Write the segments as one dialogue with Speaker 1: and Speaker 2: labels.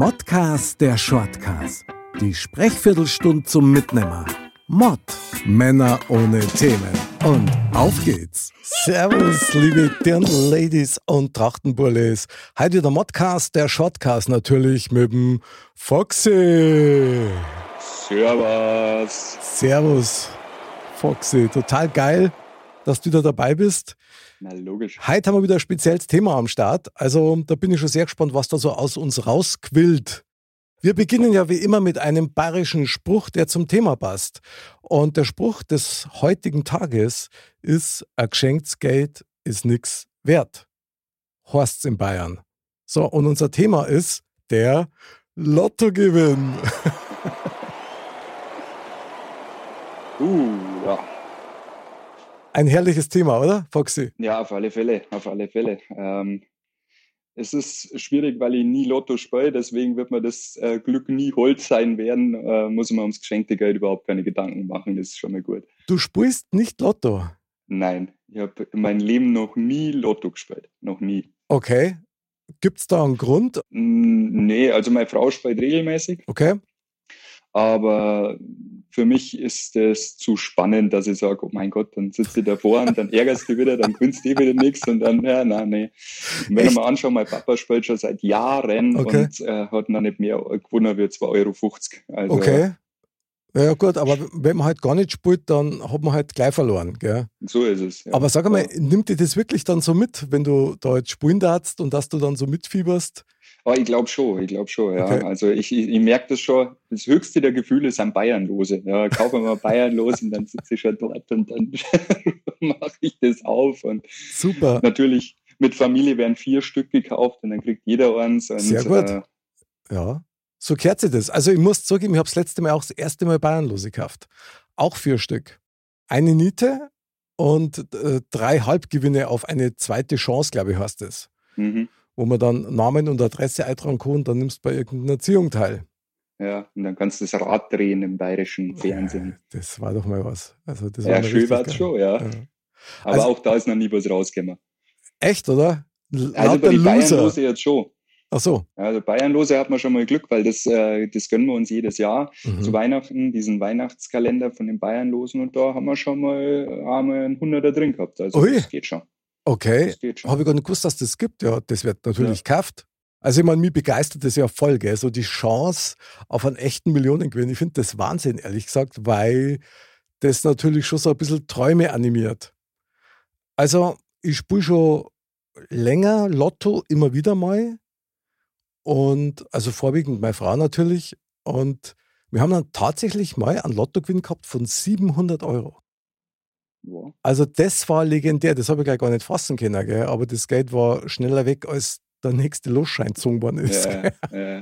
Speaker 1: Modcast der Shortcast. Die Sprechviertelstunde zum Mitnehmer. Mod. Männer ohne Themen. Und auf geht's. Servus, liebe Dirndl-Ladies und Trachtenburles. Heute wieder Modcast, der Shortcast natürlich mit dem Foxy.
Speaker 2: Servus.
Speaker 1: Servus, Foxy. Total geil, dass du da dabei bist.
Speaker 2: Na, logisch.
Speaker 1: Heute haben wir wieder ein spezielles Thema am Start. Also da bin ich schon sehr gespannt, was da so aus uns rausquillt. Wir beginnen ja wie immer mit einem bayerischen Spruch, der zum Thema passt. Und der Spruch des heutigen Tages ist, ein geschenktes Geld ist nichts wert. Horst's in Bayern. So, und unser Thema ist der Lottogewinn.
Speaker 2: Uh.
Speaker 1: Ein herrliches Thema, oder, Foxy?
Speaker 2: Ja, auf alle Fälle, auf alle Fälle. Ähm, es ist schwierig, weil ich nie Lotto spiele, deswegen wird mir das äh, Glück nie Holz sein werden. Äh, muss man ums geschenkte Geld überhaupt keine Gedanken machen, das ist schon mal gut.
Speaker 1: Du spielst nicht Lotto.
Speaker 2: Nein, ich habe in meinem Leben noch nie Lotto gespielt. Noch nie.
Speaker 1: Okay. Gibt es da einen Grund?
Speaker 2: Nee, also meine Frau spielt regelmäßig,
Speaker 1: Okay.
Speaker 2: Aber für mich ist es zu spannend, dass ich sage, oh mein Gott, dann sitzt du davor und dann ärgerst du wieder, dann gewinnst du wieder nichts und dann, ja, nein, nee. Und wenn ich mal anschaue, mein Papa spielt schon seit Jahren
Speaker 1: Okay.
Speaker 2: und äh, hat noch nicht mehr gewonnen wie 2,50 Euro. Also,
Speaker 1: Okay. Ja gut, aber wenn man halt gar nicht spielt, dann hat man halt gleich verloren. Gell?
Speaker 2: So ist es. Ja.
Speaker 1: Aber sag einmal,
Speaker 2: Ja.
Speaker 1: nimmt dir das wirklich dann so mit, wenn du da jetzt spielen darfst und dass du dann so mitfieberst?
Speaker 2: Aber ich glaube schon, ich glaube schon, ja.
Speaker 1: Okay.
Speaker 2: Also ich, ich, ich merke das schon, das höchste der Gefühle sind Bayernlose. Ja, kaufe mal Bayernlos und dann sitze ich schon dort und dann mache ich das auf. Und
Speaker 1: Super.
Speaker 2: natürlich mit Familie werden vier Stück gekauft und dann kriegt jeder eins. Und,
Speaker 1: Sehr gut.
Speaker 2: Äh,
Speaker 1: Ja. So kehrt sich das. Also ich muss zugeben, ich habe das letzte Mal auch das erste Mal Bayernlose gekauft. Auch vier Stück. Eine Niete und äh, drei Halbgewinne auf eine zweite Chance, glaube ich, heißt es.
Speaker 2: mhm.
Speaker 1: Wo man dann Namen und Adresse eintragen kann dann nimmst du bei irgendeiner Erziehung teil.
Speaker 2: Ja, und dann kannst du das Rad drehen im bayerischen Fernsehen.
Speaker 1: Das war doch mal was. Also das
Speaker 2: Ja, schön war es schon, ja.
Speaker 1: Ja.
Speaker 2: Aber
Speaker 1: Also-
Speaker 2: auch da ist noch nie was rausgekommen.
Speaker 1: Echt, oder? L-
Speaker 2: Also bei. Bayernlose jetzt schon.
Speaker 1: Ach so.
Speaker 2: Ja, Also Bayernlose hat man schon mal Glück, weil das, äh, das gönnen wir uns jedes Jahr.
Speaker 1: Mhm.
Speaker 2: zu Weihnachten, diesen Weihnachtskalender von den Bayernlosen und da haben wir schon mal einmal einen Hunderter drin gehabt. Also
Speaker 1: Ui.
Speaker 2: das geht schon.
Speaker 1: Okay. Habe ich gar nicht gewusst, dass das gibt. Ja, das wird natürlich gekauft. Also ich meine, mich begeistert das ja voll, gell? So die Chance auf einen echten Millionengewinn. Ich finde das Wahnsinn, ehrlich gesagt, weil das natürlich schon so ein bisschen Träume animiert. Also ich spiele schon länger Lotto immer wieder mal. Und also vorwiegend meine Frau natürlich. Und wir haben dann tatsächlich mal einen Lottogewinn gehabt von 700 Euro.
Speaker 2: Ja.
Speaker 1: Also das war legendär, das habe ich gleich gar nicht fassen können, gell? aber das Geld war schneller weg, als der nächste Losschein gezogen worden ist.
Speaker 2: Ja, ja.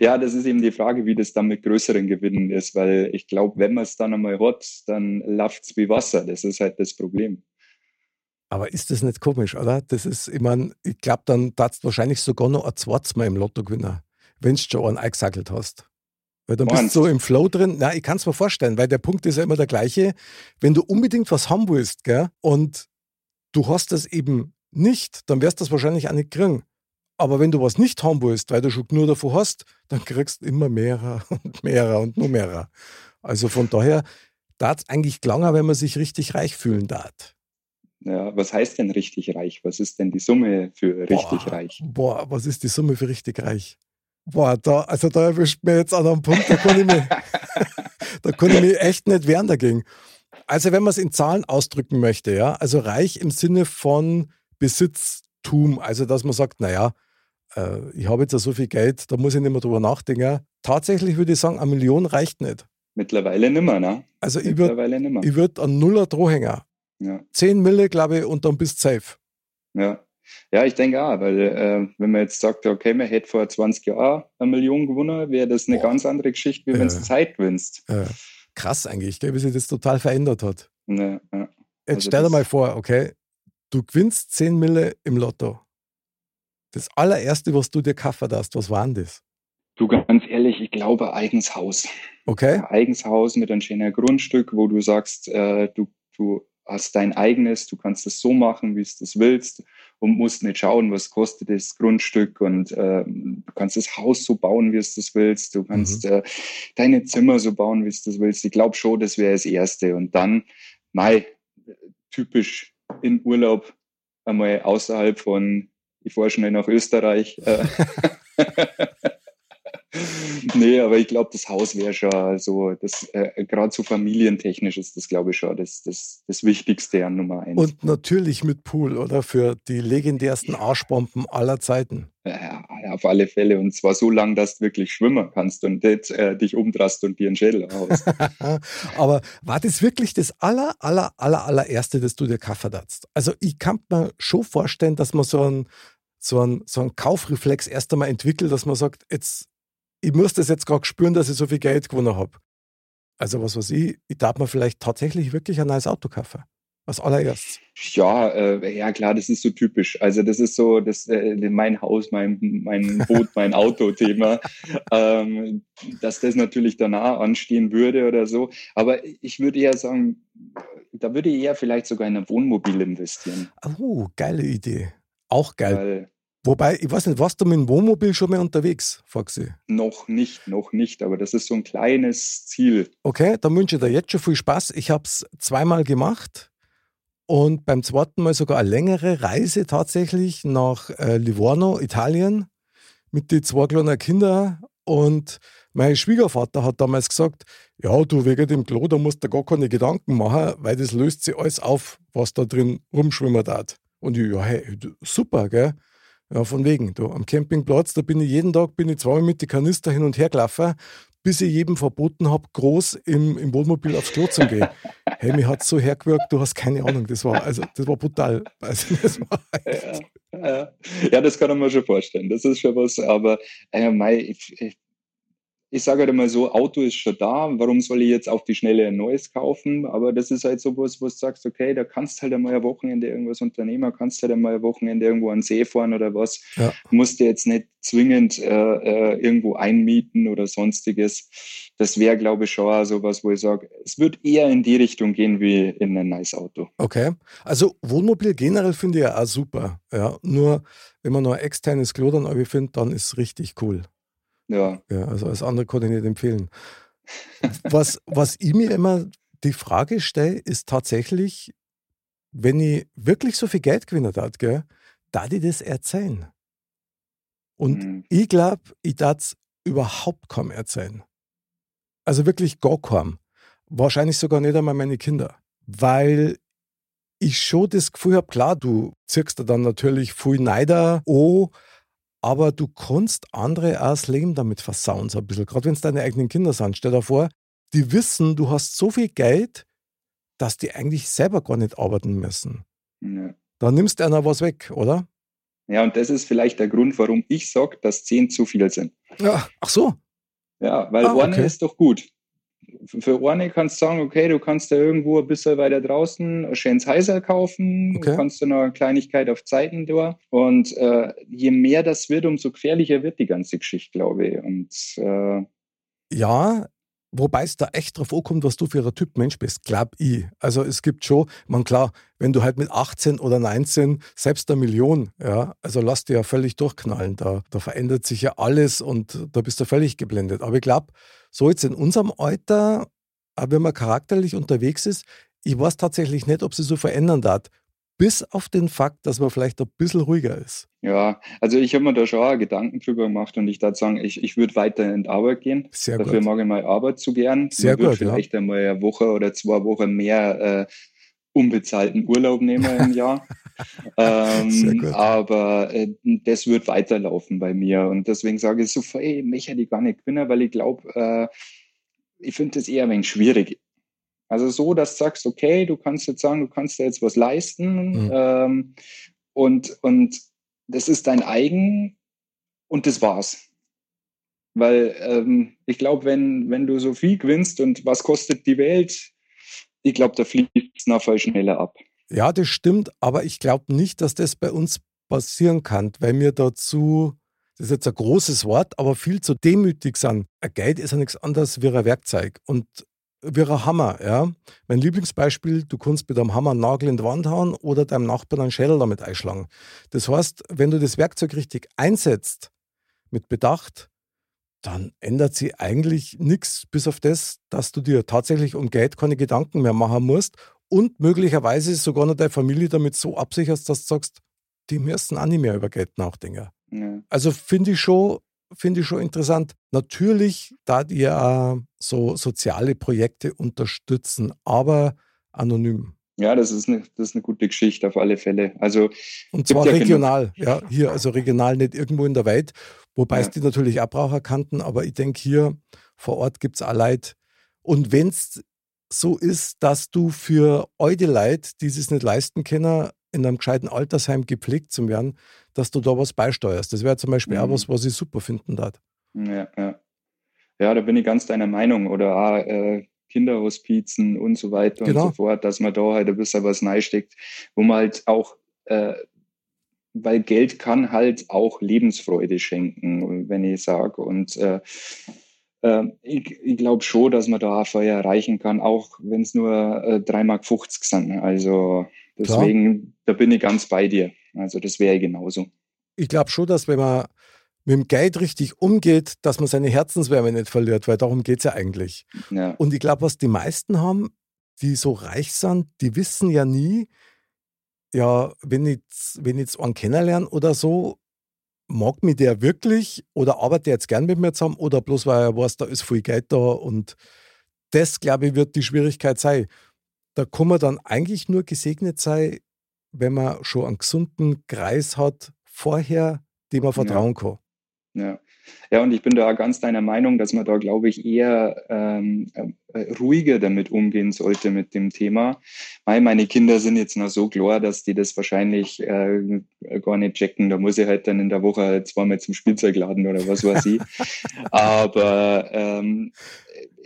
Speaker 2: ja, das ist eben die Frage, wie das dann mit größeren Gewinnen ist, weil ich glaube, wenn man es dann einmal hat, dann läuft es wie Wasser. Das ist halt das Problem.
Speaker 1: Aber ist das nicht komisch, oder? Das ist, ich meine, ich glaube, dann darfst du wahrscheinlich sogar noch ein zweites Mal im Lotto gewinnen, wenn du schon einen eingesackelt hast. Weil dann bist du so im Flow drin. Na, ich kann es mir vorstellen, weil der Punkt ist ja immer der gleiche. Wenn du unbedingt was haben willst, gell, und du hast das eben nicht, dann wirst du das wahrscheinlich auch nicht kriegen. Aber wenn du was nicht haben willst, weil du schon nur davon hast, dann kriegst du immer mehrer und mehrer und nur mehrer. Also von daher darf es eigentlich klanger, wenn man sich richtig reich fühlen darf.
Speaker 2: Ja, was heißt denn richtig reich? Was ist denn die Summe für richtig
Speaker 1: Boah,
Speaker 2: reich?
Speaker 1: Boah, was ist die Summe für richtig reich? Boah, da, also da erwischt mir jetzt an einem Punkt, da kann ich mich, da kann ich mich echt nicht wehren dagegen. Also wenn man es in Zahlen ausdrücken möchte, ja, also reich im Sinne von Besitztum, also dass man sagt, naja, äh, ich habe jetzt ja so viel Geld, da muss ich nicht mehr drüber nachdenken. Tatsächlich würde ich sagen, eine Million reicht nicht.
Speaker 2: Mittlerweile nimmer, ne?
Speaker 1: Also ich würde würd einen Nuller Drohhänger.
Speaker 2: Ja,
Speaker 1: 10 Mille, glaube ich, und dann bist du safe.
Speaker 2: ja. Ja, ich denke auch, weil äh, wenn man jetzt sagt, okay, man hätte vor 20 Jahren eine Million gewonnen, wäre das eine Boah. ganz andere Geschichte, wie wenn du Zeit gewinnst.
Speaker 1: Krass eigentlich, gell, wie sich das total verändert hat.
Speaker 2: Ja, ja.
Speaker 1: Jetzt also stell dir mal vor, okay, du gewinnst 10 Mille im Lotto. Das allererste, was du dir kaufen hast, was war denn das?
Speaker 2: Du, ganz ehrlich, ich glaube eigenes Haus.
Speaker 1: Okay.
Speaker 2: Ein eigenes Haus mit einem schönen Grundstück, wo du sagst, äh, du, du hast dein eigenes, du kannst es so machen, wie du es willst und musst nicht schauen, was kostet das Grundstück und äh, du kannst das Haus so bauen, wie du das willst, du kannst mhm. äh, deine Zimmer so bauen, wie du das willst. Ich glaube schon, das wäre das Erste und dann, mai, typisch in Urlaub einmal außerhalb von, ich fahre schnell nach Österreich. Äh, nee, aber ich glaube, das Haus wäre schon so, das äh, gerade so familientechnisch ist das, glaube ich, schon das, das, das Wichtigste an Nummer eins.
Speaker 1: Und natürlich mit Pool, oder? Für die legendärsten Arschbomben aller Zeiten.
Speaker 2: Ja, auf alle Fälle. Und zwar so lang, dass du wirklich schwimmen kannst und nicht äh, dich umdrast und dir einen Schädel aus.
Speaker 1: Aber war das wirklich das aller, aller, aller, allererste, das du dir Kaffee hast? Also ich kann mir schon vorstellen, dass man so einen so ein, so ein Kaufreflex erst einmal entwickelt, dass man sagt, jetzt ich muss das jetzt gerade spüren, dass ich so viel Geld gewonnen habe. Also was weiß ich, ich darf mir vielleicht tatsächlich wirklich ein neues Auto kaufen. Als allererst.
Speaker 2: Ja, äh, ja klar, das ist so typisch. Also das ist so das äh, mein Haus, mein, mein Boot, mein Auto-Thema. ähm, dass das natürlich danach anstehen würde oder so. Aber ich würde eher sagen, da würde ich eher vielleicht sogar in ein Wohnmobil investieren.
Speaker 1: Oh, geile Idee. Auch geil. Weil, Wobei, ich weiß nicht, warst du mit dem Wohnmobil schon mal unterwegs, Foxy?
Speaker 2: Noch nicht, noch nicht, aber das ist so ein kleines Ziel.
Speaker 1: Okay, dann wünsche ich dir jetzt schon viel Spaß. Ich habe es zweimal gemacht und beim zweiten Mal sogar eine längere Reise tatsächlich nach äh, Livorno, Italien, mit den zwei kleinen Kindern. Und mein Schwiegervater hat damals gesagt: Ja, du wegen dem Klo, da musst du gar keine Gedanken machen, weil das löst sich alles auf, was da drin rumschwimmen hat. Und ich, ja, hey, super, gell? Ja, von wegen. Du, am Campingplatz, da bin ich jeden Tag, bin ich zweimal mit den Kanister hin und her gelaufen, bis ich jedem verboten habe, groß im, im Wohnmobil aufs Klo zu gehen. hey, mir hat so hergewirkt, du hast keine Ahnung. Das war, also, das war brutal. Also, das war
Speaker 2: ja, ja. ja, das kann man mir schon vorstellen. Das ist schon was, aber äh, mei, ich, ich, ich sage halt immer so, Auto ist schon da, warum soll ich jetzt auf die Schnelle ein neues kaufen? Aber das ist halt so was, wo du sagst, okay, da kannst halt einmal ein Wochenende irgendwas unternehmen, kannst halt einmal ein Wochenende irgendwo an den See fahren oder was. Ja. Musst dir jetzt nicht zwingend äh, äh, irgendwo einmieten oder sonstiges. Das wäre, glaube ich, schon so was, wo ich sage, es wird eher in die Richtung gehen wie in ein neues Auto.
Speaker 1: Okay. Also Wohnmobil generell finde ich ja auch super. Ja. Nur wenn man noch ein externes Klo dann findet, dann ist es richtig cool.
Speaker 2: Ja.
Speaker 1: ja also als andere kann ich nicht empfehlen. was, was ich mir immer die Frage stelle, ist tatsächlich, wenn ich wirklich so viel Geld gewinnen darf, gell, darf ich das erzählen? Und mhm. ich glaube, ich darf es überhaupt kaum erzählen. Also wirklich gar kaum. Wahrscheinlich sogar nicht einmal meine Kinder. Weil ich schon das Gefühl habe, klar, du ziehst da dann natürlich viel Neider oh, aber du kannst andere auch das Leben damit versauen, so ein bisschen. Gerade wenn es deine eigenen Kinder sind. Stell dir vor, die wissen, du hast so viel Geld, dass die eigentlich selber gar nicht arbeiten müssen. Ja. Da nimmst du einer was weg, oder?
Speaker 2: Ja, und das ist vielleicht der Grund, warum ich sage, dass zehn zu viel sind.
Speaker 1: Ja, ach so.
Speaker 2: Ja, weil ah, okay. ist doch gut für eine kannst du sagen, okay, du kannst da irgendwo ein bisschen weiter draußen schönes Heiser kaufen, okay. du kannst du noch eine Kleinigkeit auf Zeiten da. Und äh, je mehr das wird, umso gefährlicher wird die ganze Geschichte, glaube ich. Und äh,
Speaker 1: ja, Wobei es da echt drauf ankommt, was du für ein Typ Mensch bist, glaub ich. Also es gibt schon, man klar, wenn du halt mit 18 oder 19 selbst eine Million, ja, also lass dir ja völlig durchknallen. Da, da verändert sich ja alles und da bist du völlig geblendet. Aber ich glaube, so jetzt in unserem Alter, wenn man charakterlich unterwegs ist, ich weiß tatsächlich nicht, ob sie so verändern darf. Bis auf den Fakt, dass man vielleicht ein bisschen ruhiger ist.
Speaker 2: Ja, also ich habe mir da schon auch Gedanken drüber gemacht und ich würde sagen, ich, ich würde weiter in die Arbeit gehen. Sehr Dafür gut. mag ich meine Arbeit zu gern.
Speaker 1: Sehr gut.
Speaker 2: Vielleicht ja. einmal eine Woche oder zwei Wochen mehr äh, unbezahlten Urlaub nehmen im Jahr. ähm, aber äh, das wird weiterlaufen bei mir. Und deswegen sage ich so, ey, mich hätte ich gar nicht gewinnen, weil ich glaube, äh, ich finde das eher ein wenig schwierig. Also so, dass du sagst, okay, du kannst jetzt sagen, du kannst dir jetzt was leisten mhm. ähm, und, und das ist dein eigen und das war's. Weil ähm, ich glaube, wenn, wenn du so viel gewinnst und was kostet die Welt, ich glaube, da fließt es noch viel schneller ab.
Speaker 1: Ja, das stimmt, aber ich glaube nicht, dass das bei uns passieren kann, weil mir dazu, das ist jetzt ein großes Wort, aber viel zu demütig sind. Ein Geld ist ja nichts anderes wie ein Werkzeug und ein Hammer. Ja? Mein Lieblingsbeispiel, du kannst mit einem Hammer einen Nagel in die Wand hauen oder deinem Nachbarn einen Schädel damit einschlagen. Das heißt, wenn du das Werkzeug richtig einsetzt, mit Bedacht, dann ändert sich eigentlich nichts, bis auf das, dass du dir tatsächlich um Geld keine Gedanken mehr machen musst und möglicherweise sogar noch deine Familie damit so absicherst, dass du sagst, die müssen auch nicht mehr über Geld nachdenken. Ja. Also finde ich schon, finde ich schon interessant. Natürlich, da ihr auch so soziale Projekte unterstützen, aber anonym.
Speaker 2: Ja, das ist eine, das ist eine gute Geschichte auf alle Fälle. Also
Speaker 1: und zwar ja regional, ja, hier, also regional nicht irgendwo in der Welt, wobei ja. es die natürlich auch Braucher kannten, aber ich denke hier vor Ort gibt es auch Leute. Und wenn es so ist, dass du für eure Leute, die es nicht leisten können, in einem gescheiten Altersheim gepflegt zu werden, dass du da was beisteuerst. Das wäre zum Beispiel mhm. auch was, was ich super finden darf.
Speaker 2: Ja, ja. Ja, da bin ich ganz deiner Meinung. Oder auch, äh, Kinderhospizen und so weiter genau. und so fort, dass man da halt ein bisschen was neisteckt, wo man halt auch, äh, weil Geld kann halt auch Lebensfreude schenken, wenn ich sage. Und äh, äh, ich, ich glaube schon, dass man da Feuer erreichen kann, auch wenn es nur äh, 3,50 Mark sind. Also deswegen, Klar. da bin ich ganz bei dir. Also das wäre genauso.
Speaker 1: Ich glaube schon, dass wenn man mit dem Geld richtig umgeht, dass man seine Herzenswärme nicht verliert, weil darum geht es ja eigentlich. Ja. Und ich glaube, was die meisten haben, die so reich sind, die wissen ja nie, ja, wenn ich, wenn ich jetzt einen kennenlerne oder so, mag mich der wirklich oder arbeitet der jetzt gern mit mir zusammen oder bloß weil er weiß, da ist viel Geld da und das, glaube ich, wird die Schwierigkeit sein. Da kann man dann eigentlich nur gesegnet sein, wenn man schon einen gesunden Kreis hat vorher, dem man vertrauen ja. kann.
Speaker 2: Ja. Ja, und ich bin da ganz deiner Meinung, dass man da, glaube ich, eher ähm, äh, ruhiger damit umgehen sollte mit dem Thema. Weil meine Kinder sind jetzt noch so klar, dass die das wahrscheinlich äh, gar nicht checken. Da muss ich halt dann in der Woche zweimal zum Spielzeugladen oder was weiß ich. Aber ähm,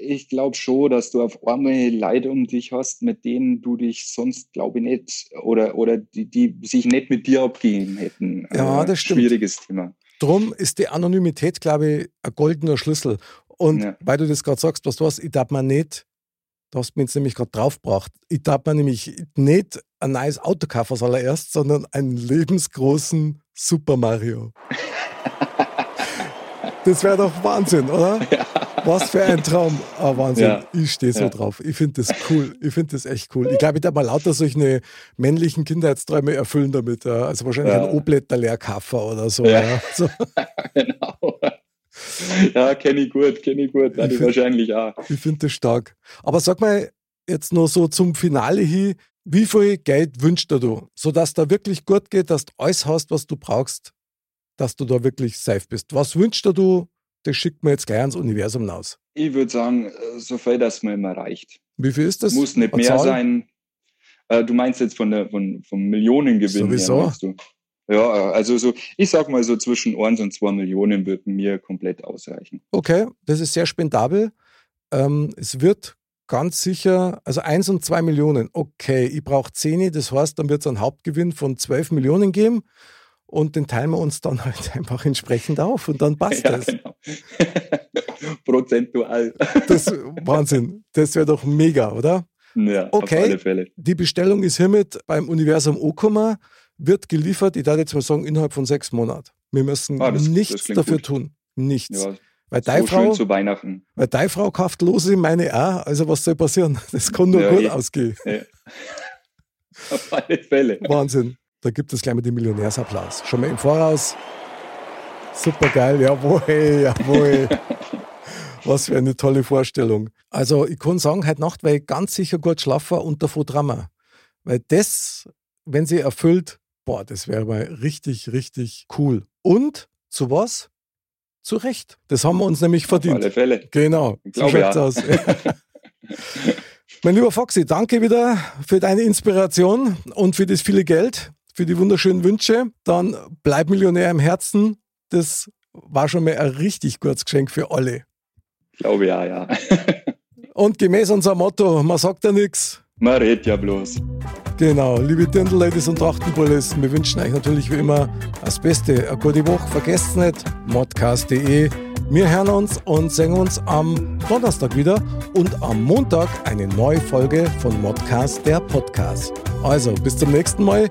Speaker 2: ich glaube schon, dass du auf einmal Leute um dich hast, mit denen du dich sonst, glaube ich, nicht oder, oder die, die sich nicht mit dir abgehen hätten.
Speaker 1: Ja, das stimmt.
Speaker 2: Schwieriges Thema.
Speaker 1: Drum ist die Anonymität, glaube ich, ein goldener Schlüssel. Und ja. weil du das gerade sagst, was du hast, ich darf mir nicht, du hast mir jetzt nämlich gerade draufgebracht, ich darf mir nämlich nicht ein neues Auto kaufen als allererst, sondern einen lebensgroßen Super Mario. das wäre doch Wahnsinn, oder? Ja. Was für ein Traum. Ah, Wahnsinn. Ja. Ich stehe so ja. drauf. Ich finde das cool. Ich finde das echt cool. Ich glaube, ich darf mal lauter solche männlichen Kindheitsträume erfüllen damit. Also wahrscheinlich ja. ein Oblätter Leerkaffer oder so. Ja. so.
Speaker 2: genau. Ja, kenne ich gut, kenne ich gut. Ich find, wahrscheinlich auch.
Speaker 1: Ich finde das stark. Aber sag mal jetzt noch so zum Finale hin, wie viel Geld wünschst du, sodass da wirklich gut geht, dass du alles hast, was du brauchst, dass du da wirklich safe bist? Was wünschst du das schickt man jetzt gleich ans Universum raus.
Speaker 2: Ich würde sagen, äh, so viel, dass man immer reicht.
Speaker 1: Wie viel ist das?
Speaker 2: Muss nicht mehr sein. Äh, du meinst jetzt von der von, vom Millionengewinn
Speaker 1: Sowieso. Her, du?
Speaker 2: Ja, also so, ich sag mal so zwischen 1 und 2 Millionen würden mir komplett ausreichen.
Speaker 1: Okay, das ist sehr spendabel. Ähm, es wird ganz sicher, also 1 und 2 Millionen, okay, ich brauche 10, das heißt, dann wird es einen Hauptgewinn von 12 Millionen geben und den teilen wir uns dann halt einfach entsprechend auf und dann passt ja, das. Genau.
Speaker 2: Prozentual.
Speaker 1: Das Wahnsinn. Das wäre doch mega, oder?
Speaker 2: Ja, okay. auf alle Fälle.
Speaker 1: Die Bestellung ist hiermit beim Universum Okuma, wird geliefert, ich darf jetzt mal sagen, innerhalb von sechs Monaten. Wir müssen ah, das, nichts das dafür gut. tun. Nichts. Ja, weil
Speaker 2: so Frau, zu Weihnachten.
Speaker 1: Weil deine Frau kauft lose, meine auch. Also was soll passieren? Das kann nur ja, gut ich, ausgehen. Ja.
Speaker 2: Auf alle Fälle.
Speaker 1: Wahnsinn. Da gibt es gleich mal den Millionärsapplaus. Schon mal im Voraus. Super geil, jawohl, jawohl. Was für eine tolle Vorstellung. Also, ich kann sagen, heute Nacht werde ich ganz sicher gut schlafen und davon Drama. Weil das, wenn sie erfüllt, boah, das wäre mal richtig, richtig cool. Und zu was? Zu Recht. Das haben wir uns nämlich verdient. Auf
Speaker 2: alle Fälle.
Speaker 1: Genau.
Speaker 2: Ich so ja. aus.
Speaker 1: mein lieber Foxy, danke wieder für deine Inspiration und für das viele Geld. Für die wunderschönen Wünsche. Dann bleib Millionär im Herzen. Das war schon mal ein richtig gutes Geschenk für alle.
Speaker 2: Glaube ja, ja.
Speaker 1: Und gemäß unserem Motto, man sagt ja nichts.
Speaker 2: Man redet ja bloß.
Speaker 1: Genau, liebe Dirndl-Ladies und Trachtenbullis, wir wünschen euch natürlich wie immer das Beste. Eine gute Woche, vergesst nicht, modcast.de. Wir hören uns und sehen uns am Donnerstag wieder und am Montag eine neue Folge von Modcast, der Podcast. Also, bis zum nächsten Mal,